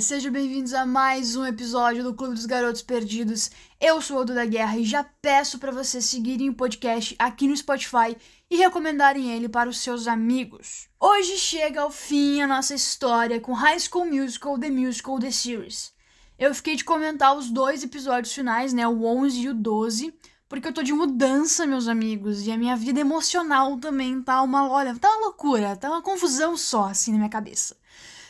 Sejam bem-vindos a mais um episódio do Clube dos Garotos Perdidos. Eu sou o da Guerra e já peço para vocês seguirem o podcast aqui no Spotify e recomendarem ele para os seus amigos. Hoje chega ao fim a nossa história com High School Musical The Musical The Series. Eu fiquei de comentar os dois episódios finais, né, o 11 e o 12, porque eu tô de mudança, meus amigos, e a minha vida emocional também tá uma, olha, tá uma loucura, tá uma confusão só assim na minha cabeça.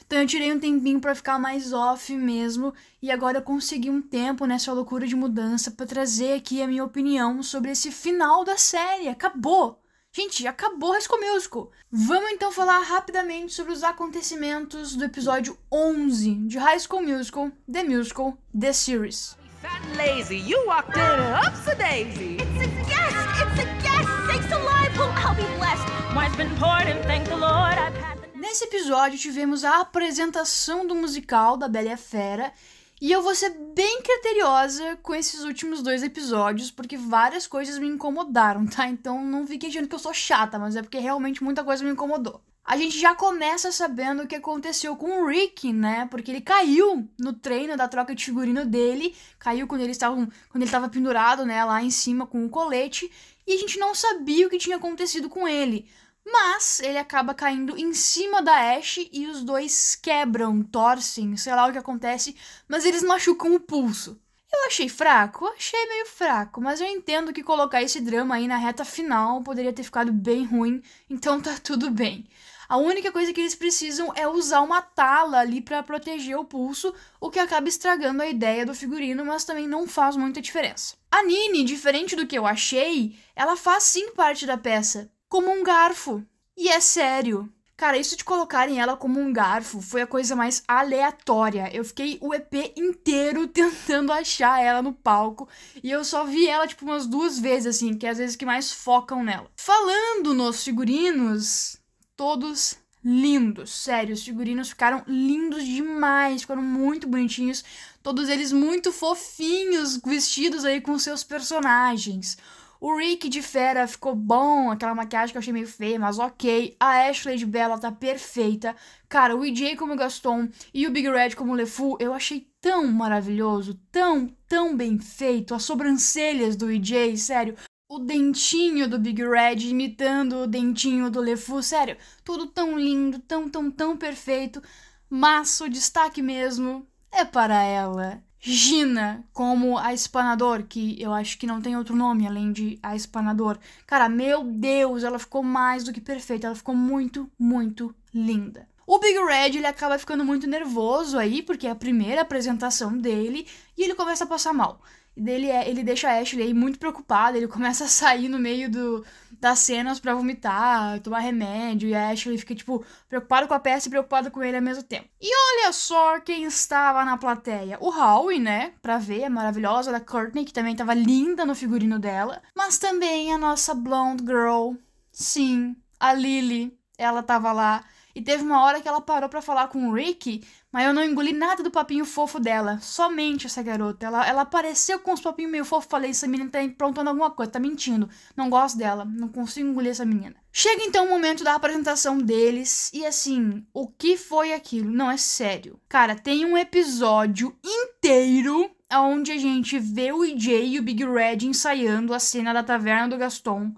Então eu tirei um tempinho para ficar mais off mesmo e agora eu consegui um tempo nessa loucura de mudança para trazer aqui a minha opinião sobre esse final da série. Acabou. Gente, acabou High School Musical. Vamos então falar rapidamente sobre os acontecimentos do episódio 11 de High School Musical, The Musical, The Series. Fat and lazy, you walked in up's a daisy. It's a guest! It's a guest! Sakes alive! Well, I'll be blessed! Wine's been poured and thank the Lord I've had Nesse episódio tivemos a apresentação do musical da Bela e a Fera, e eu vou ser bem criteriosa com esses últimos dois episódios, porque várias coisas me incomodaram, tá? Então não fiquem achando que eu sou chata, mas é porque realmente muita coisa me incomodou. A gente já começa sabendo o que aconteceu com o Rick, né? Porque ele caiu no treino da troca de figurino dele, caiu quando ele estava quando ele estava pendurado, né, lá em cima com o colete, e a gente não sabia o que tinha acontecido com ele. Mas ele acaba caindo em cima da Ash e os dois quebram, torcem, sei lá o que acontece, mas eles machucam o pulso. Eu achei fraco, achei meio fraco, mas eu entendo que colocar esse drama aí na reta final poderia ter ficado bem ruim, então tá tudo bem. A única coisa que eles precisam é usar uma tala ali para proteger o pulso, o que acaba estragando a ideia do figurino, mas também não faz muita diferença. A Nini, diferente do que eu achei, ela faz sim parte da peça, como um garfo. E é sério. Cara, isso de colocarem ela como um garfo foi a coisa mais aleatória. Eu fiquei o EP inteiro tentando achar ela no palco e eu só vi ela tipo umas duas vezes assim, que é às vezes que mais focam nela. Falando nos figurinos, todos lindos, sério, os figurinos ficaram lindos demais, ficaram muito bonitinhos, todos eles muito fofinhos, vestidos aí com seus personagens. O Rick de fera ficou bom, aquela maquiagem que eu achei meio feia, mas ok. A Ashley de Bella tá perfeita. Cara, o EJ como Gaston e o Big Red como LeFou, eu achei tão maravilhoso, tão, tão bem feito. As sobrancelhas do EJ, sério. O dentinho do Big Red imitando o dentinho do LeFou, sério. Tudo tão lindo, tão, tão, tão perfeito. Mas o destaque mesmo é para ela. Gina como a Espanador, que eu acho que não tem outro nome além de a Espanador. Cara, meu Deus, ela ficou mais do que perfeita, ela ficou muito, muito linda. O Big Red ele acaba ficando muito nervoso aí, porque é a primeira apresentação dele, e ele começa a passar mal. Dele é, ele deixa a Ashley aí muito preocupada, ele começa a sair no meio do, das cenas para vomitar, tomar remédio, e a Ashley fica, tipo, preocupada com a peça e preocupada com ele ao mesmo tempo. E olha só quem estava na plateia. O Howie, né, pra ver, a maravilhosa da Courtney, que também tava linda no figurino dela, mas também a nossa blonde girl, sim, a Lily, ela tava lá. E teve uma hora que ela parou para falar com o Rick, mas eu não engoli nada do papinho fofo dela. Somente essa garota. Ela, ela apareceu com os papinhos meio fofos. Falei, essa menina tá aprontando alguma coisa, tá mentindo. Não gosto dela, não consigo engolir essa menina. Chega então o momento da apresentação deles. E assim, o que foi aquilo? Não, é sério. Cara, tem um episódio inteiro onde a gente vê o EJ e o Big Red ensaiando a cena da taverna do Gaston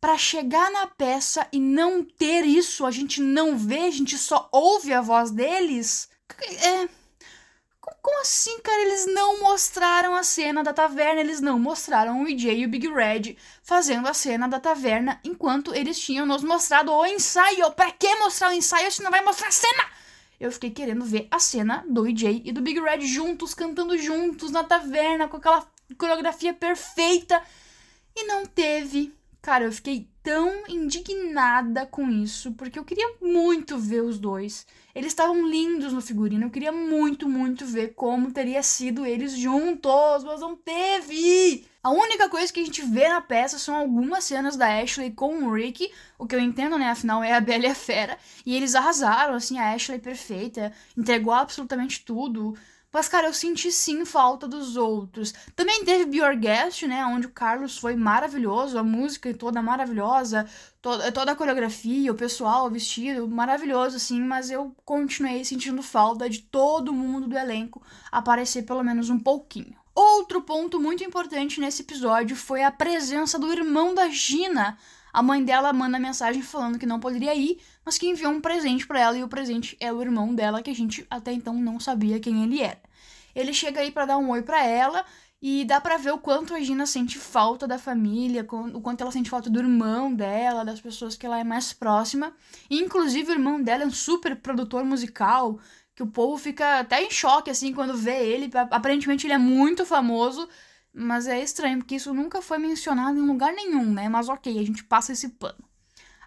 para chegar na peça e não ter isso, a gente não vê, a gente só ouve a voz deles. É. Como assim, cara? Eles não mostraram a cena da taverna, eles não mostraram o EJ e o Big Red fazendo a cena da taverna enquanto eles tinham nos mostrado o ensaio. Pra que mostrar o ensaio se não vai mostrar a cena? Eu fiquei querendo ver a cena do EJ e do Big Red juntos, cantando juntos na taverna, com aquela coreografia perfeita. E não teve. Cara, eu fiquei tão indignada com isso, porque eu queria muito ver os dois. Eles estavam lindos no figurino, eu queria muito, muito ver como teria sido eles juntos, mas não teve! A única coisa que a gente vê na peça são algumas cenas da Ashley com o Rick, o que eu entendo, né? Afinal, é a Bela e a Fera. E eles arrasaram, assim, a Ashley perfeita, entregou absolutamente tudo. Mas, cara, eu senti sim falta dos outros. Também teve Be Your Guest, né? Onde o Carlos foi maravilhoso, a música toda maravilhosa, toda, toda a coreografia, o pessoal, o vestido, maravilhoso, assim. Mas eu continuei sentindo falta de todo mundo do elenco aparecer pelo menos um pouquinho. Outro ponto muito importante nesse episódio foi a presença do irmão da Gina. A mãe dela manda mensagem falando que não poderia ir, mas que enviou um presente para ela e o presente é o irmão dela que a gente até então não sabia quem ele era. Ele chega aí para dar um oi para ela e dá para ver o quanto a Gina sente falta da família, o quanto ela sente falta do irmão dela, das pessoas que ela é mais próxima. E, inclusive o irmão dela é um super produtor musical, que o povo fica até em choque, assim, quando vê ele. Aparentemente ele é muito famoso, mas é estranho, porque isso nunca foi mencionado em lugar nenhum, né? Mas ok, a gente passa esse pano.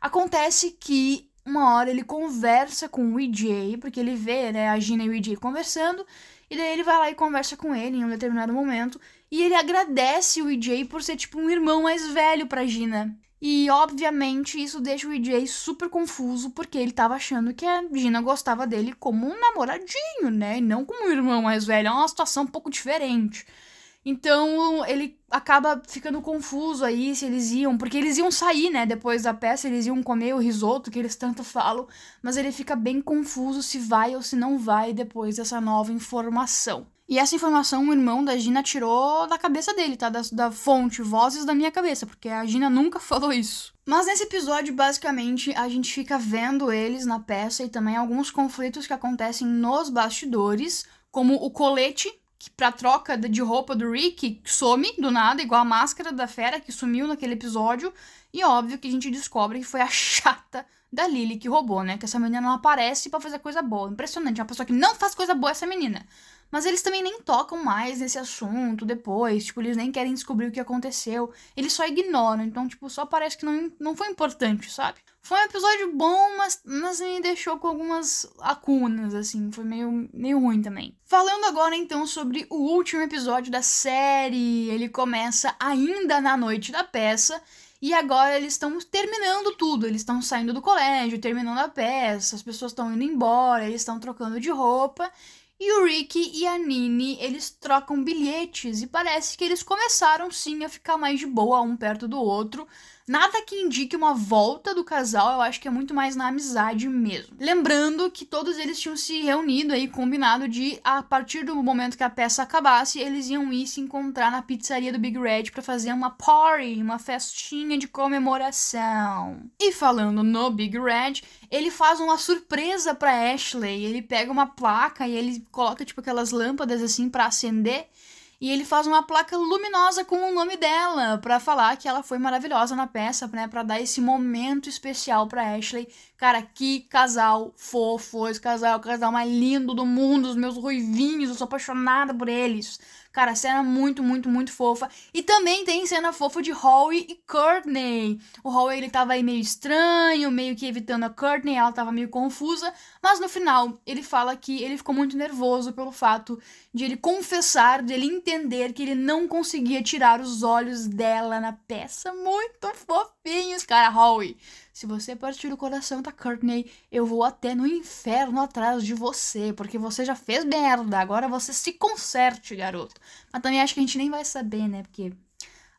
Acontece que uma hora ele conversa com o EJ, porque ele vê, né, a Gina e o EJ conversando, e daí ele vai lá e conversa com ele em um determinado momento, e ele agradece o EJ por ser tipo um irmão mais velho pra Gina. E, obviamente, isso deixa o EJ super confuso, porque ele tava achando que a Gina gostava dele como um namoradinho, né? E não como um irmão mais velho. É uma situação um pouco diferente. Então, ele acaba ficando confuso aí se eles iam, porque eles iam sair, né, depois da peça, eles iam comer o risoto que eles tanto falam, mas ele fica bem confuso se vai ou se não vai depois dessa nova informação. E essa informação o irmão da Gina tirou da cabeça dele, tá? Da, da fonte, vozes da minha cabeça, porque a Gina nunca falou isso. Mas nesse episódio, basicamente, a gente fica vendo eles na peça e também alguns conflitos que acontecem nos bastidores, como o colete pra troca de roupa do Rick some do nada, igual a máscara da fera que sumiu naquele episódio. E óbvio que a gente descobre que foi a chata da Lily que roubou, né? Que essa menina não aparece para fazer coisa boa. Impressionante, uma pessoa que não faz coisa boa essa menina. Mas eles também nem tocam mais nesse assunto depois, tipo, eles nem querem descobrir o que aconteceu. Eles só ignoram, então, tipo, só parece que não, não foi importante, sabe? Foi um episódio bom, mas, mas me deixou com algumas lacunas, assim, foi meio, meio ruim também. Falando agora então sobre o último episódio da série, ele começa ainda na noite da peça. E agora eles estão terminando tudo. Eles estão saindo do colégio, terminando a peça, as pessoas estão indo embora, eles estão trocando de roupa. E o Rick e a Nini, eles trocam bilhetes e parece que eles começaram sim a ficar mais de boa um perto do outro. Nada que indique uma volta do casal, eu acho que é muito mais na amizade mesmo. Lembrando que todos eles tinham se reunido aí, combinado de, a partir do momento que a peça acabasse, eles iam ir se encontrar na pizzaria do Big Red para fazer uma party, uma festinha de comemoração. E falando no Big Red, ele faz uma surpresa para Ashley. Ele pega uma placa e ele coloca tipo aquelas lâmpadas assim para acender e ele faz uma placa luminosa com o nome dela para falar que ela foi maravilhosa na peça, né, para dar esse momento especial para Ashley. Cara, que casal fofo, esse casal o casal mais lindo do mundo, os meus ruivinhos, eu sou apaixonada por eles. Cara, cena muito, muito, muito fofa. E também tem cena fofa de Howie e Courtney. O Howie, ele tava aí meio estranho, meio que evitando a Courtney, ela tava meio confusa. Mas no final, ele fala que ele ficou muito nervoso pelo fato de ele confessar, de ele entender que ele não conseguia tirar os olhos dela na peça. Muito fofinhos, cara, Howie. Se você partir o coração da Courtney, eu vou até no inferno atrás de você, porque você já fez merda. Agora você se conserte, garoto. Mas também acho que a gente nem vai saber, né? Porque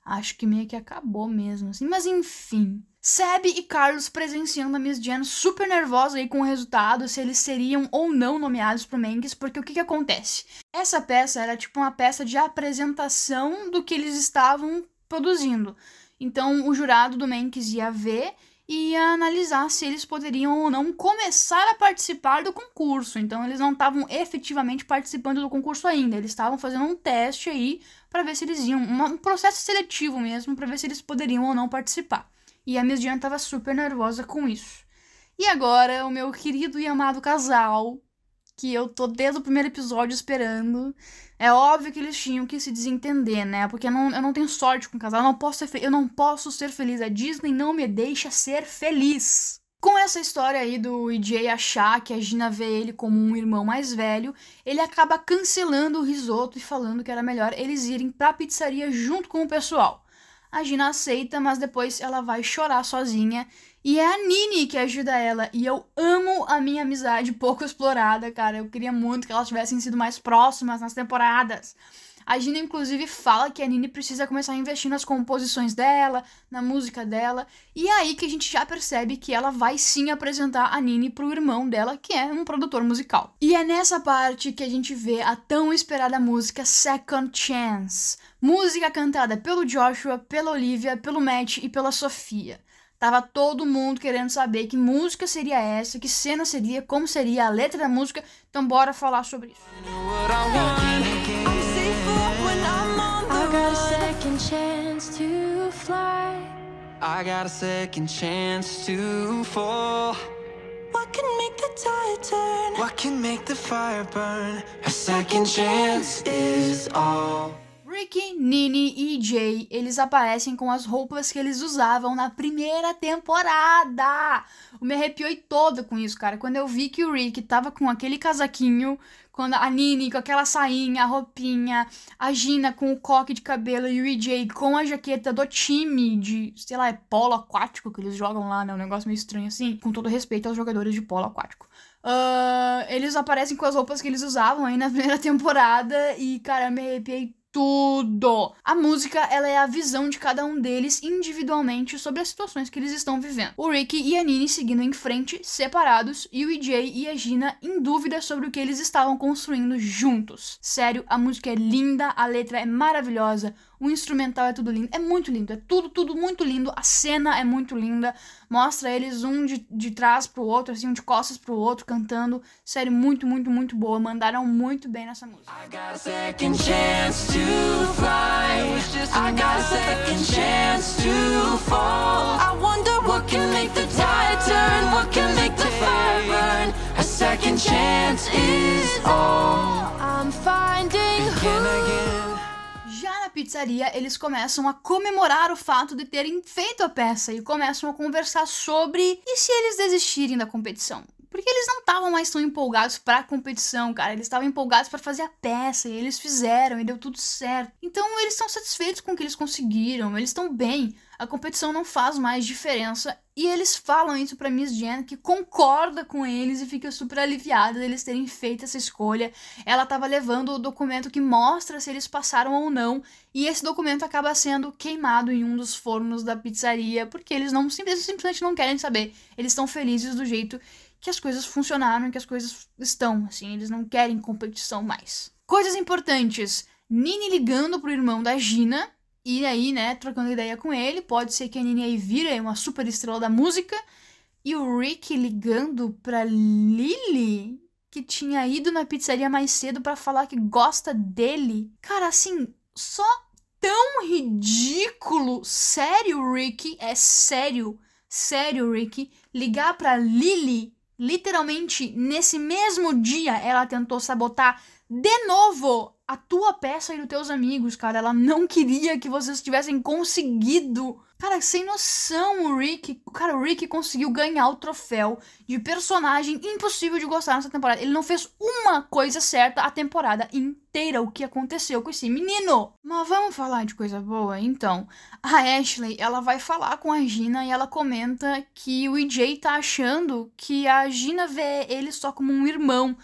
acho que meio que acabou mesmo, assim. Mas enfim. Seb e Carlos presenciando a Miss Jen super nervosa aí com o resultado, se eles seriam ou não nomeados pro Mengs, porque o que que acontece? Essa peça era tipo uma peça de apresentação do que eles estavam produzindo. Então o jurado do Menks ia ver e analisar se eles poderiam ou não começar a participar do concurso. Então eles não estavam efetivamente participando do concurso ainda, eles estavam fazendo um teste aí para ver se eles iam, um processo seletivo mesmo, para ver se eles poderiam ou não participar. E a Miss Diana estava super nervosa com isso. E agora o meu querido e amado casal que eu tô desde o primeiro episódio esperando. É óbvio que eles tinham que se desentender, né? Porque eu não, eu não tenho sorte com o casal, eu não, posso ser, eu não posso ser feliz. A Disney não me deixa ser feliz. Com essa história aí do EJ achar que a Gina vê ele como um irmão mais velho, ele acaba cancelando o risoto e falando que era melhor eles irem pra pizzaria junto com o pessoal. A Gina aceita, mas depois ela vai chorar sozinha. E é a Nini que ajuda ela. E eu amo a minha amizade pouco explorada, cara. Eu queria muito que elas tivessem sido mais próximas nas temporadas. A Gina, inclusive, fala que a Nini precisa começar a investir nas composições dela, na música dela. E é aí que a gente já percebe que ela vai sim apresentar a Nini pro irmão dela, que é um produtor musical. E é nessa parte que a gente vê a tão esperada música Second Chance. Música cantada pelo Joshua, pela Olivia, pelo Matt e pela Sofia. Tava todo mundo querendo saber que música seria essa, que cena seria, como seria a letra da música. Então bora falar sobre isso. I got a second chance to fly. I got a second chance to fall. What can make the tide turn? What can make the fire burn? A second chance is all. Ricky, Nini e Jay, eles aparecem com as roupas que eles usavam na primeira temporada. Eu me arrepiei toda com isso, cara. Quando eu vi que o Rick tava com aquele casaquinho, quando a Nini com aquela sainha, a roupinha, a Gina com o coque de cabelo e o EJ com a jaqueta do time de, sei lá, é polo aquático que eles jogam lá, né? Um negócio meio estranho assim. Com todo respeito aos jogadores de polo aquático. Uh, eles aparecem com as roupas que eles usavam aí na primeira temporada e, cara, eu me arrepiei tudo. A música, ela é a visão de cada um deles individualmente sobre as situações que eles estão vivendo. O Ricky e a Nini seguindo em frente, separados, e o EJ e a Gina em dúvida sobre o que eles estavam construindo juntos. Sério, a música é linda, a letra é maravilhosa, o instrumental é tudo lindo, é muito lindo, é tudo, tudo muito lindo, a cena é muito linda, mostra eles um de, de trás pro outro, assim, um de costas pro outro, cantando, sério, muito, muito, muito boa, mandaram muito bem nessa música. I got a second chance to fly. I got a second chance to fall. I wonder what can make the tide turn. What can make the fire burn? A second chance is pizzaria, eles começam a comemorar o fato de terem feito a peça e começam a conversar sobre e se eles desistirem da competição. Porque eles não estavam mais tão empolgados pra competição, cara. Eles estavam empolgados pra fazer a peça e eles fizeram e deu tudo certo. Então eles estão satisfeitos com o que eles conseguiram, eles estão bem. A competição não faz mais diferença e eles falam isso pra Miss Jen, que concorda com eles e fica super aliviada deles terem feito essa escolha. Ela tava levando o documento que mostra se eles passaram ou não, e esse documento acaba sendo queimado em um dos fornos da pizzaria, porque eles não simplesmente, não querem saber. Eles estão felizes do jeito que as coisas funcionaram, que as coisas estão, assim, eles não querem competição mais. Coisas importantes. Nini ligando pro irmão da Gina, e aí, né, trocando ideia com ele. Pode ser que a Nini aí vire uma super estrela da música. E o Rick ligando pra Lily, que tinha ido na pizzaria mais cedo pra falar que gosta dele. Cara, assim, só tão ridículo. Sério, Rick? É sério. Sério, Rick. Ligar pra Lily, literalmente nesse mesmo dia, ela tentou sabotar de novo a tua peça e dos teus amigos, cara. Ela não queria que vocês tivessem conseguido. Cara, sem noção, o Rick. Cara, o Rick conseguiu ganhar o troféu de personagem impossível de gostar nessa temporada. Ele não fez uma coisa certa a temporada inteira. O que aconteceu com esse menino? Mas vamos falar de coisa boa? Então, a Ashley, ela vai falar com a Gina e ela comenta que o EJ tá achando que a Gina vê ele só como um irmão.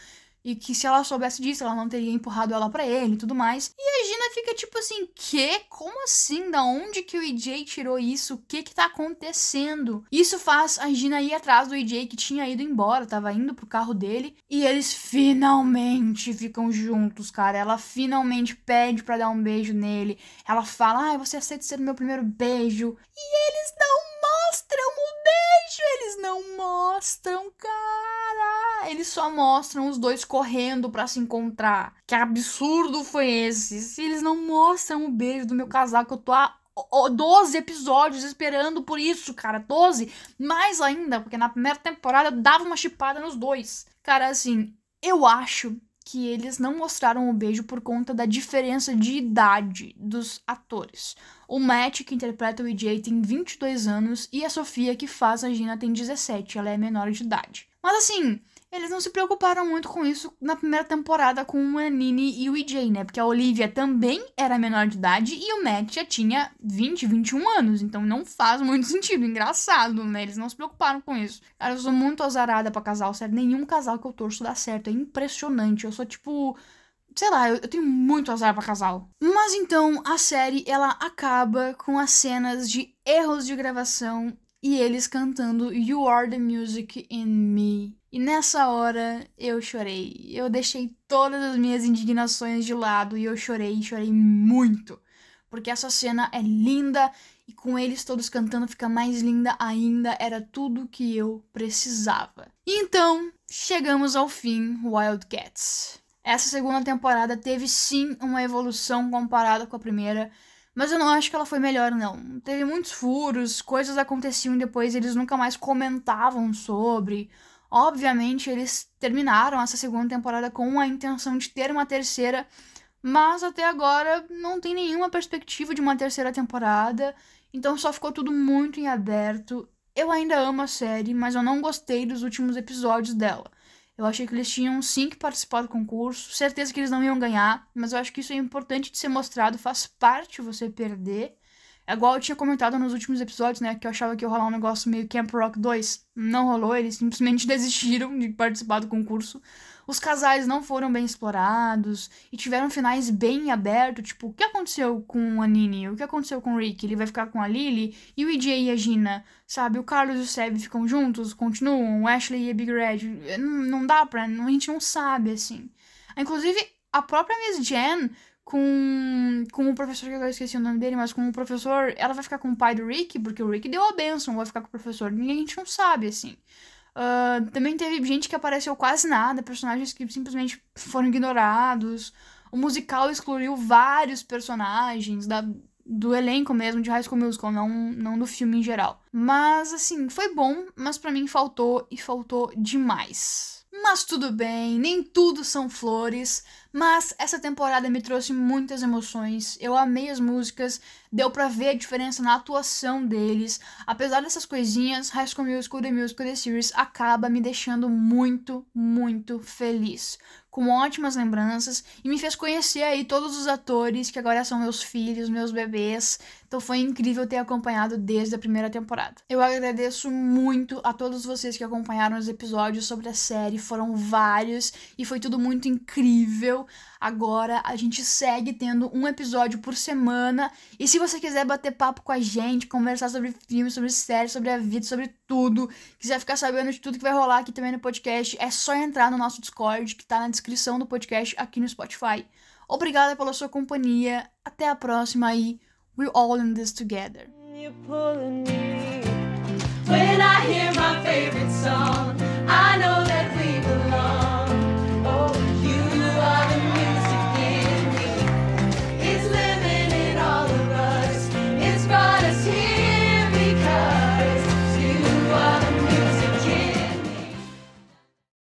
E que se ela soubesse disso, ela não teria empurrado ela pra ele e tudo mais. E a Gina fica tipo assim: que? Como assim? Da onde que o EJ tirou isso? O que que tá acontecendo? Isso faz a Gina ir atrás do EJ que tinha ido embora, tava indo pro carro dele. E eles finalmente ficam juntos, cara. Ela finalmente pede pra dar um beijo nele. Ela fala: ai, você aceita ser o meu primeiro beijo? E eles não mostram o beijo! Eles não mostram, cara! Eles só mostram os dois correndo pra se encontrar. Que absurdo foi esse? Se eles não mostram o beijo do meu casal, que eu tô há ó, 12 episódios esperando por isso, cara. 12. Mais ainda, porque na primeira temporada eu dava uma chipada nos dois. Cara, assim, eu acho que eles não mostraram o beijo por conta da diferença de idade dos atores. O Matt, que interpreta o EJ, tem 22 anos e a Sofia, que faz a Gina, tem 17. Ela é menor de idade. Mas assim, eles não se preocuparam muito com isso na primeira temporada com a Nini e o EJ, né? Porque a Olivia também era menor de idade e o Matt já tinha 20, 21 anos. Então não faz muito sentido. Engraçado, né? Eles não se preocuparam com isso. Cara, eu sou muito azarada pra casal, sério. Nenhum casal que eu torço dá certo. É impressionante. Eu sou tipo. Sei lá, eu, tenho muito azar pra casal. Mas então, a série, ela acaba com as cenas de erros de gravação e eles cantando You Are the Music in Me. E nessa hora eu chorei. Eu deixei todas as minhas indignações de lado e eu chorei, chorei muito. Porque essa cena é linda e com eles todos cantando fica mais linda ainda. Era tudo que eu precisava. Então, chegamos ao fim, Wildcats. Essa segunda temporada teve sim uma evolução comparada com a primeira, mas eu não acho que ela foi melhor, não. Teve muitos furos, coisas aconteciam e depois eles nunca mais comentavam sobre. Obviamente, eles terminaram essa segunda temporada com a intenção de ter uma terceira, mas até agora não tem nenhuma perspectiva de uma terceira temporada, então só ficou tudo muito em aberto. Eu ainda amo a série, mas eu não gostei dos últimos episódios dela. Eu achei que eles tinham sim que participar do concurso, certeza que eles não iam ganhar, mas eu acho que isso é importante de ser mostrado, faz parte você perder. É igual eu tinha comentado nos últimos episódios, né? Que eu achava que ia rolar um negócio meio Camp Rock 2. Não rolou, eles simplesmente desistiram de participar do concurso. Os casais não foram bem explorados e tiveram finais bem abertos. Tipo, o que aconteceu com a Nini? O que aconteceu com o Rick? Ele vai ficar com a Lily? E o EJ e a Gina? Sabe? O Carlos e o Seb ficam juntos? Continuam? O Ashley e a Big Red? Não, dá pra. A gente não sabe, assim. Inclusive, a própria Miss Jen com, com o professor, que eu esqueci o nome dele, mas com o professor, ela vai ficar com o pai do Rick, porque o Rick deu a benção, vai ficar com o professor. Ninguém a gente não sabe, assim. Uh, também teve gente que apareceu quase nada, personagens que simplesmente foram ignorados. O musical excluiu vários personagens da, do elenco mesmo de High School Musical, não, não do filme em geral. Mas, assim, foi bom, mas para mim faltou e faltou demais. Mas tudo bem, nem tudo são flores. Mas essa temporada me trouxe muitas emoções. Eu amei as músicas, deu pra ver a diferença na atuação deles. Apesar dessas coisinhas, High School Musical The Musical The Series acaba me deixando muito, muito feliz com ótimas lembranças e me fez conhecer aí todos os atores que agora são meus filhos, meus bebês. Então foi incrível ter acompanhado desde a primeira temporada. Eu agradeço muito a todos vocês que acompanharam os episódios sobre a série, foram vários e foi tudo muito incrível. Agora a gente segue tendo um episódio por semana. E se você quiser bater papo com a gente, conversar sobre filmes, sobre séries, sobre a vida, sobre tudo, quiser ficar sabendo de tudo que vai rolar aqui também no podcast, é só entrar no nosso Discord, que tá na descrição do podcast aqui no Spotify. Obrigada pela sua companhia. Até a próxima e we're all in this together.